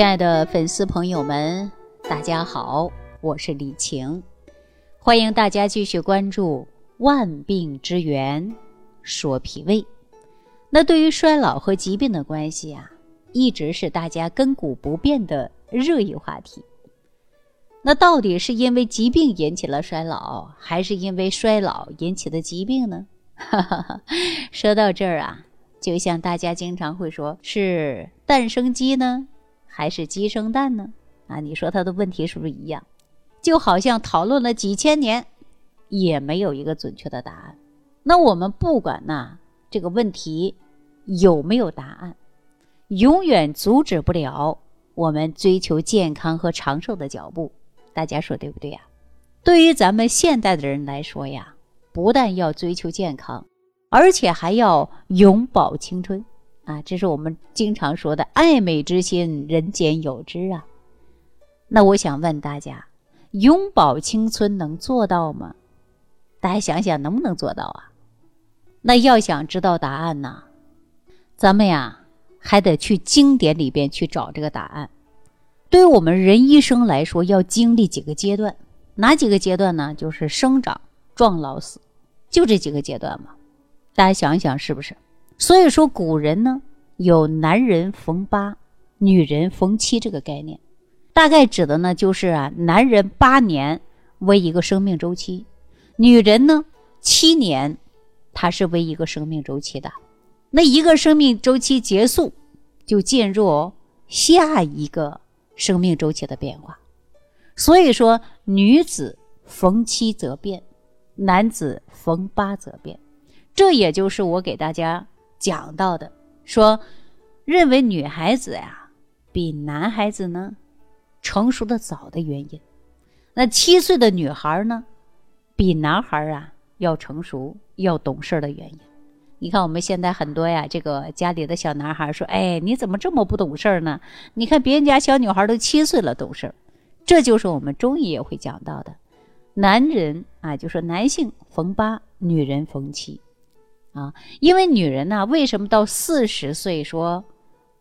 亲爱的粉丝朋友们，大家好，我是李晴，欢迎大家继续关注《万病之源说脾胃》。那对于衰老和疾病的关系啊，一直是大家亘古不变的热议话题。那到底是因为疾病引起了衰老，还是因为衰老引起的疾病呢？说到这儿啊，就像大家经常会说，是蛋生鸡呢，还是鸡生蛋呢？啊，你说他的问题是不是一样？就好像讨论了几千年，也没有一个准确的答案。那我们不管呐，这个问题有没有答案，永远阻止不了我们追求健康和长寿的脚步。大家说对不对呀？对于咱们现代的人来说呀，不但要追求健康，而且还要永葆青春啊！这是我们经常说的“爱美之心，人间有之”啊。那我想问大家，永葆青春能做到吗？大家想想能不能做到啊？那要想知道答案呢，咱们呀还得去经典里边去找这个答案。对于我们人一生来说，要经历几个阶段，哪几个阶段呢？就是生长、壮、老、死，就这几个阶段嘛。大家想一想，是不是？所以说，古人呢有“男人逢八，女人逢七”这个概念，大概指的呢就是啊，男人八年为一个生命周期，女人呢七年，它是为一个生命周期的。那一个生命周期结束，就进入下一个。生命周期的变化，所以说女子逢七则变，男子逢八则变。这也就是我给大家讲到的，说认为女孩子呀比男孩子呢成熟的早的原因。那七岁的女孩呢比男孩啊要成熟要懂事的原因。你看我们现在很多呀，这个家里的小男孩说：“哎，你怎么这么不懂事呢？你看别人家小女孩都七岁了懂事。”这就是我们中医也会讲到的，男人啊，就说男性逢八，女人逢七，啊，因为女人呢，为什么到四十岁说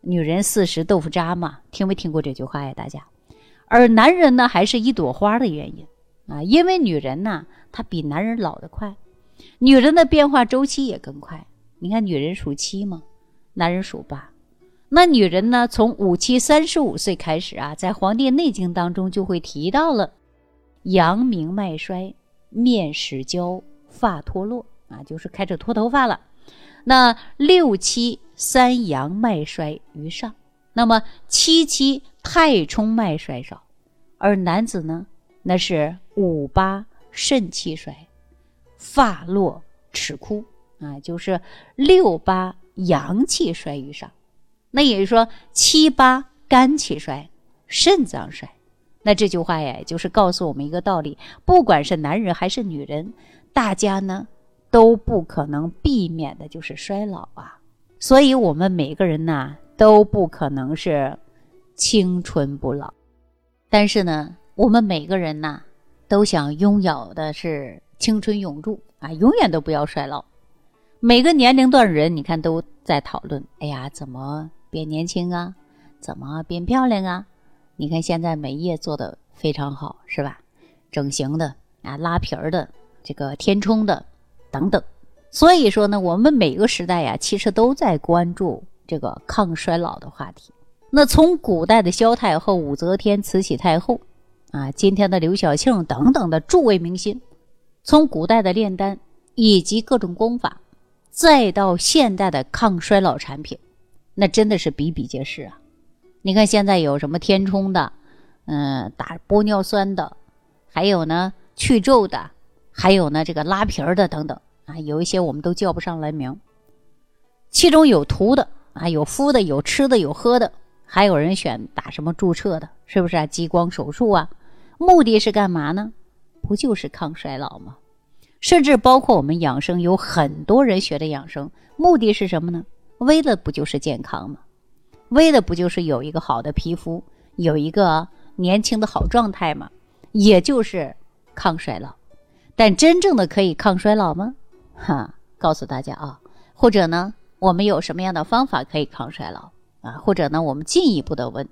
女人四十豆腐渣嘛？听没听过这句话呀？大家，而男人呢，还是一朵花的原因啊，因为女人呢，她比男人老得快。女人的变化周期也更快。你看，女人属七嘛，男人属八。那女人呢，从五七三十五岁开始啊，在《黄帝内经》当中就会提到了阳明脉衰，面始焦，发脱落啊，就是开始脱头发了。那六七三阳脉衰于上，那么七七太冲脉衰少，而男子呢，那是五八肾气衰。发落齿枯啊，就是六八阳气衰于上，那也就是说七八肝气衰，肾脏衰。那这句话呀，就是告诉我们一个道理：不管是男人还是女人，大家呢都不可能避免的就是衰老啊。所以，我们每个人呢都不可能是青春不老，但是呢，我们每个人呢都想拥有的是。青春永驻啊，永远都不要衰老。每个年龄段人，你看都在讨论：哎呀，怎么变年轻啊？怎么变漂亮啊？你看现在美业做的非常好，是吧？整形的啊，拉皮儿的，这个填充的等等。所以说呢，我们每个时代呀，其实都在关注这个抗衰老的话题。那从古代的萧太后、武则天、慈禧太后啊，今天的刘晓庆等等的诸位明星。从古代的炼丹以及各种功法，再到现代的抗衰老产品，那真的是比比皆是啊！你看现在有什么填充的，嗯，打玻尿酸的，还有呢去皱的，还有呢这个拉皮儿的等等啊，有一些我们都叫不上来名。其中有涂的啊，有敷的，有吃的，有喝的，还有人选打什么注射的，是不是啊？激光手术啊，目的是干嘛呢？不就是抗衰老吗？甚至包括我们养生，有很多人学的养生，目的是什么呢？为了不就是健康吗？为了不就是有一个好的皮肤，有一个年轻的好状态吗？也就是抗衰老。但真正的可以抗衰老吗？哈，告诉大家啊，或者呢，我们有什么样的方法可以抗衰老啊？或者呢，我们进一步的问，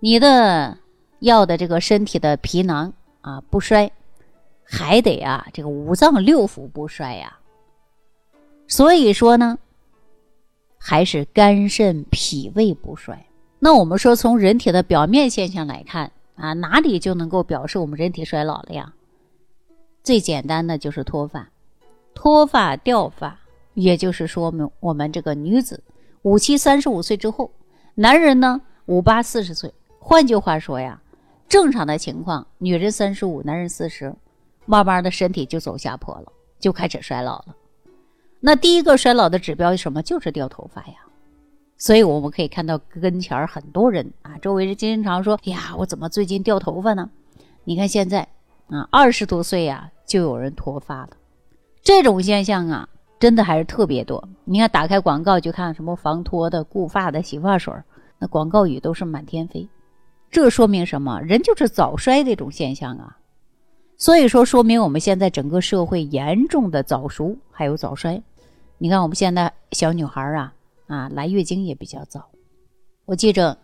你的要的这个身体的皮囊啊不衰，还得啊这个五脏六腑不衰呀。所以说呢，还是肝肾脾胃不衰。那我们说从人体的表面现象来看啊，哪里就能够表示我们人体衰老了呀？最简单的就是脱发，脱发掉发，也就是说明我们这个女子五七三十五岁之后，男人呢五八四十岁。换句话说呀，正常的情况，女人三十五，男人四十，慢慢的身体就走下坡了，就开始衰老了。那第一个衰老的指标是什么？就是掉头发呀。所以我们可以看到跟前很多人啊，周围人经常说：“呀，我怎么最近掉头发呢？”你看现在啊，二十多岁呀，就有人脱发了。这种现象啊，真的还是特别多。你看，打开广告就看什么防脱的、固发的洗发水，那广告语都是满天飞。这说明什么？人就是早衰的一种现象啊，所以说说明我们现在整个社会严重的早熟还有早衰。你看我们现在小女孩啊啊来月经也比较早。我记着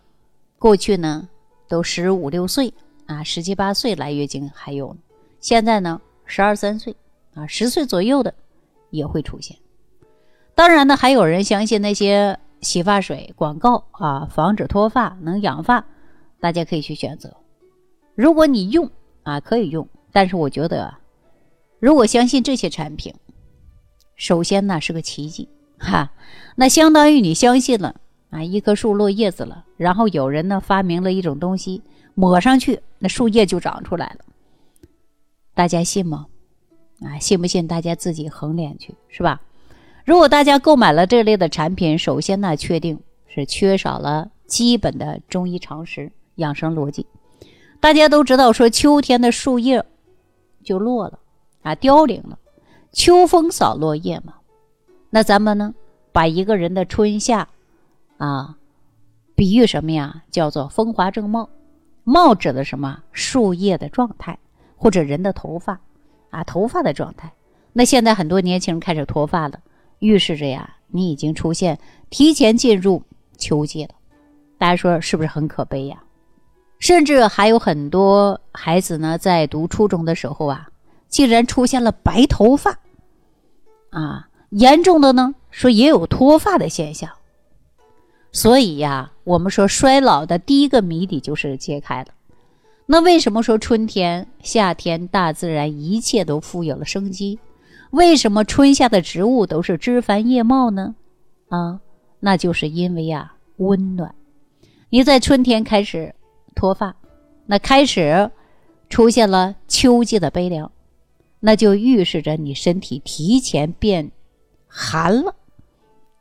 过去呢都十五六岁啊十七八岁来月经还有，现在呢十二三岁啊十岁左右的也会出现。当然呢还有人相信那些洗发水广告啊，防止脱发能养发。大家可以去选择，如果你用啊，可以用。但是我觉得，如果相信这些产品，首先呢是个奇迹哈，那相当于你相信了啊，一棵树落叶子了，然后有人呢发明了一种东西，抹上去那树叶就长出来了。大家信吗？啊，信不信？大家自己衡量去，是吧？如果大家购买了这类的产品，首先呢确定是缺少了基本的中医常识。养生逻辑，大家都知道，说秋天的树叶就落了啊，凋零了。秋风扫落叶嘛，那咱们呢，把一个人的春夏啊，比喻什么呀？叫做风华正茂。冒指的什么？树叶的状态，或者人的头发啊，头发的状态。那现在很多年轻人开始脱发了，预示着呀，你已经出现提前进入秋季了。大家说是不是很可悲呀？甚至还有很多孩子呢，在读初中的时候啊，竟然出现了白头发，啊，严重的呢，说也有脱发的现象。所以呀，我们说衰老的第一个谜底就是揭开了。那为什么说春天、夏天大自然一切都富有了生机？为什么春夏的植物都是枝繁叶茂呢？啊，那就是因为呀，温暖。你在春天开始。脱发，那开始出现了秋季的悲凉，那就预示着你身体提前变寒了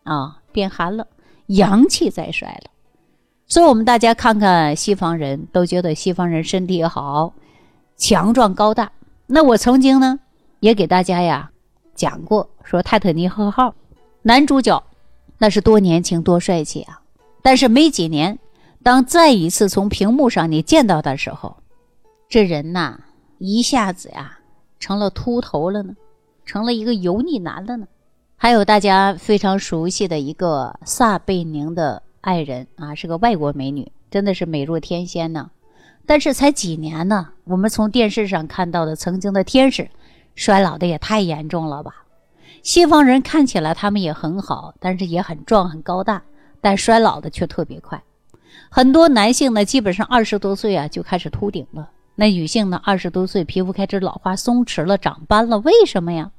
啊，变寒了，阳气在衰了。所以，我们大家看看西方人都觉得西方人身体好、强壮高大。那我曾经呢也给大家呀讲过，说泰坦尼克号男主角那是多年轻、多帅气啊，但是没几年。当再一次从屏幕上你见到的时候，这人呐一下子呀成了秃头了呢，成了一个油腻男了呢。还有大家非常熟悉的一个撒贝宁的爱人啊，是个外国美女，真的是美若天仙呢。但是才几年呢，我们从电视上看到的曾经的天使，衰老的也太严重了吧？西方人看起来他们也很好，但是也很壮很高大，但衰老的却特别快。很多男性呢，基本上二十多岁啊就开始秃顶了。那女性呢，二十多岁皮肤开始老化、松弛了、长斑了。为什么呀？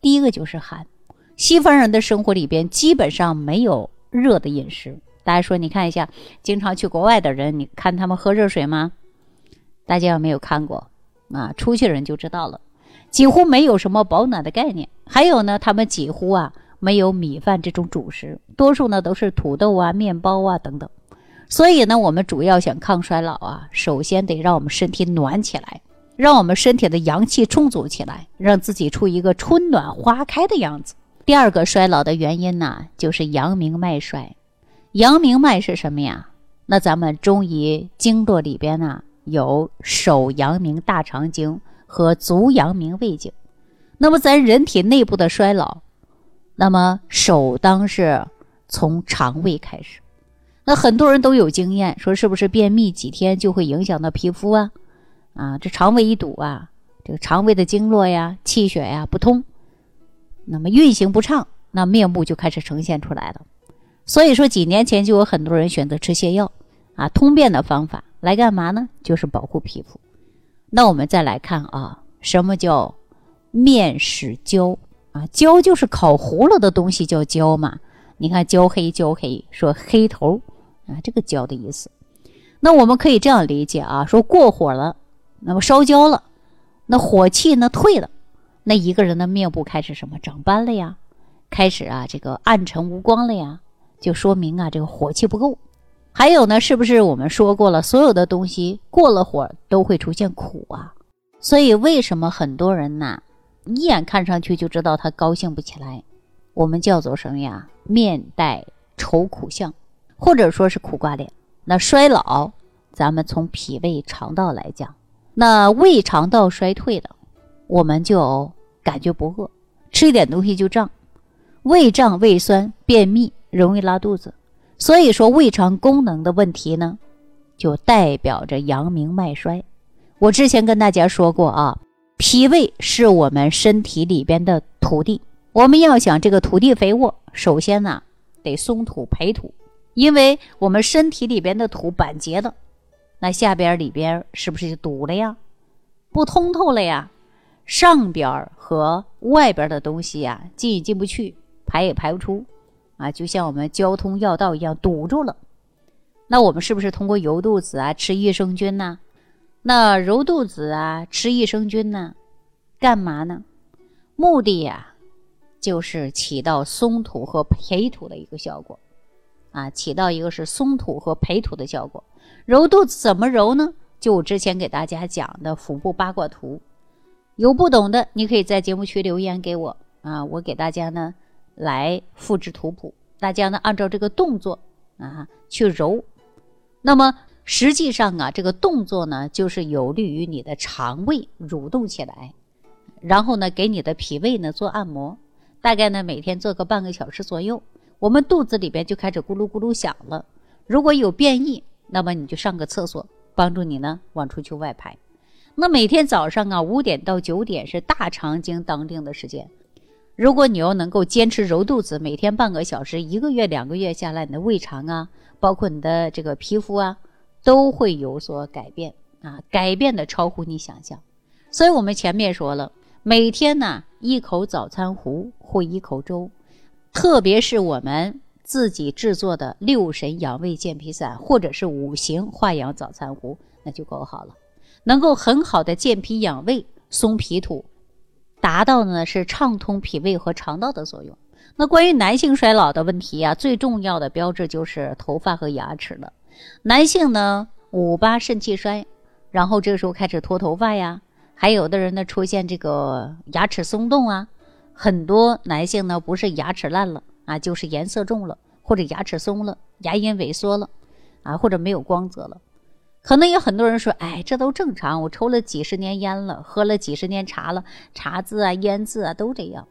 第一个就是寒。西方人的生活里边基本上没有热的饮食。大家说，你看一下，经常去国外的人，你看他们喝热水吗？大家有没有看过？啊，出去人就知道了，几乎没有什么保暖的概念。还有呢，他们几乎啊没有米饭这种主食，多数呢都是土豆啊、面包啊等等。所以呢，我们主要想抗衰老啊，首先得让我们身体暖起来，让我们身体的阳气充足起来，让自己出一个春暖花开的样子。第二个衰老的原因呢，就是阳明脉衰。阳明脉是什么呀？那咱们中医经络里边呢，有手阳明大肠经和足阳明胃经。那么咱人体内部的衰老，那么首当是从肠胃开始。那很多人都有经验，说是不是便秘几天就会影响到皮肤啊？啊，这肠胃一堵啊，这个肠胃的经络呀、气血呀不通，那么运行不畅，那面部就开始呈现出来了。所以说，几年前就有很多人选择吃泻药啊，通便的方法来干嘛呢？就是保护皮肤。那我们再来看啊，什么叫面使焦啊？焦就是烤糊了的东西叫焦嘛。你看焦黑焦黑，说黑头啊，这个焦的意思。那我们可以这样理解啊，说过火了，那么烧焦了，那火气呢退了，那一个人的面部开始什么长斑了呀？开始啊这个暗沉无光了呀，就说明啊这个火气不够。还有呢，是不是我们说过了？所有的东西过了火都会出现苦啊，所以为什么很多人呐，一眼看上去就知道他高兴不起来？我们叫做什么呀？面带愁苦相，或者说是苦瓜脸。那衰老，咱们从脾胃肠道来讲，那胃肠道衰退了，我们就感觉不饿，吃一点东西就胀，胃胀胃酸，便秘，容易拉肚子。所以说，胃肠功能的问题呢，就代表着阳明脉衰。我之前跟大家说过啊，脾胃是我们身体里边的土地，我们要想这个土地肥沃，首先呢得松土培土，因为我们身体里边的土板结了，那下边里边是不是就堵了呀？不通透了呀？上边和外边的东西呀，进也进不去，排也排不出。啊，就像我们交通要道一样堵住了，那我们是不是通过揉肚子啊、吃益生菌呢？那揉肚子啊、吃益生菌呢，干嘛呢？目的呀，就是起到松土和培土的一个效果，啊，起到一个是松土和培土的效果。揉肚子怎么揉呢？就我之前给大家讲的腹部八卦图，有不懂的，你可以在节目区留言给我啊，我给大家呢。来复制图谱，大家呢按照这个动作啊去揉。那么实际上啊，这个动作呢就是有利于你的肠胃蠕动起来，然后呢给你的脾胃呢做按摩。大概呢每天做个半个小时左右，我们肚子里边就开始咕噜咕噜响了。如果有便意，那么你就上个厕所，帮助你呢往出去外排。那每天早上啊五点到九点是大肠经当令的时间。如果你要能够坚持揉肚子，每天半个小时，一个月、两个月下来，你的胃肠啊，包括你的这个皮肤啊，都会有所改变啊，改变的超乎你想象。所以我们前面说了，每天呢一口早餐糊或一口粥，特别是我们自己制作的六神养胃健脾散，或者是五行化养早餐糊，那就够好了，能够很好的健脾养胃、松脾土。达到呢是畅通脾胃和肠道的作用。那关于男性衰老的问题啊，最重要的标志就是头发和牙齿了。男性呢五八肾气衰，然后这个时候开始脱头发呀，还有的人呢出现这个牙齿松动啊。很多男性呢不是牙齿烂了啊，就是颜色重了，或者牙齿松了，牙龈萎缩了啊，或者没有光泽了。可能有很多人说：“哎，这都正常。我抽了几十年烟了，喝了几十年茶了，茶渍啊、烟渍啊都这样。”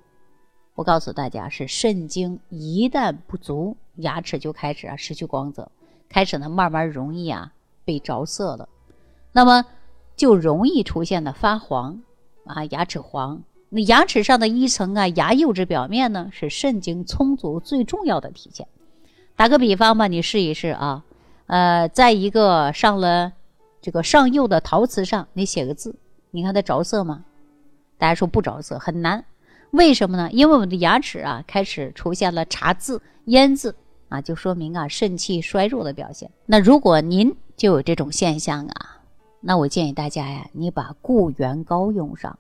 我告诉大家，是肾精一旦不足，牙齿就开始啊失去光泽，开始呢慢慢容易啊被着色了，那么就容易出现的发黄啊，牙齿黄。那牙齿上的一层啊牙釉质表面呢，是肾精充足最重要的体现。打个比方吧，你试一试啊。呃，在一个上了这个上釉的陶瓷上，你写个字，你看它着色吗？大家说不着色，很难。为什么呢？因为我们的牙齿啊开始出现了茶渍、烟渍啊，就说明啊肾气衰弱的表现。那如果您就有这种现象啊，那我建议大家呀，你把固元膏用上。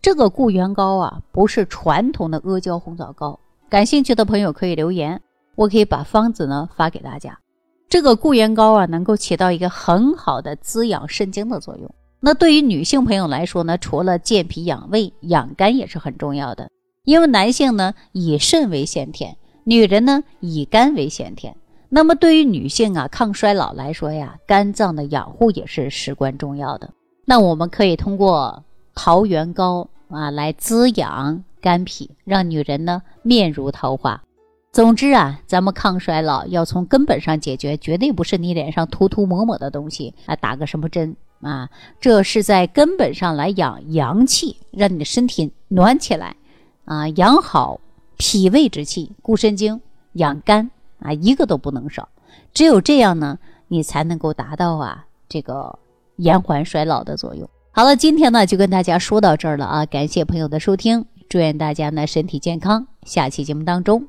这个固元膏啊，不是传统的阿胶红枣膏。感兴趣的朋友可以留言，我可以把方子呢发给大家。这个固元膏啊，能够起到一个很好的滋养肾精的作用。那对于女性朋友来说呢，除了健脾养胃、养肝也是很重要的。因为男性呢以肾为先天，女人呢以肝为先天。那么对于女性啊抗衰老来说呀，肝脏的养护也是至关重要的。那我们可以通过桃源膏啊来滋养肝脾，让女人呢面如桃花。总之啊，咱们抗衰老要从根本上解决，绝对不是你脸上涂涂抹抹的东西啊，打个什么针啊，这是在根本上来养阳气，让你的身体暖起来啊，养好脾胃之气，固肾精，养肝啊，一个都不能少。只有这样呢，你才能够达到啊这个延缓衰老的作用。好了，今天呢就跟大家说到这儿了啊，感谢朋友的收听，祝愿大家呢身体健康，下期节目当中。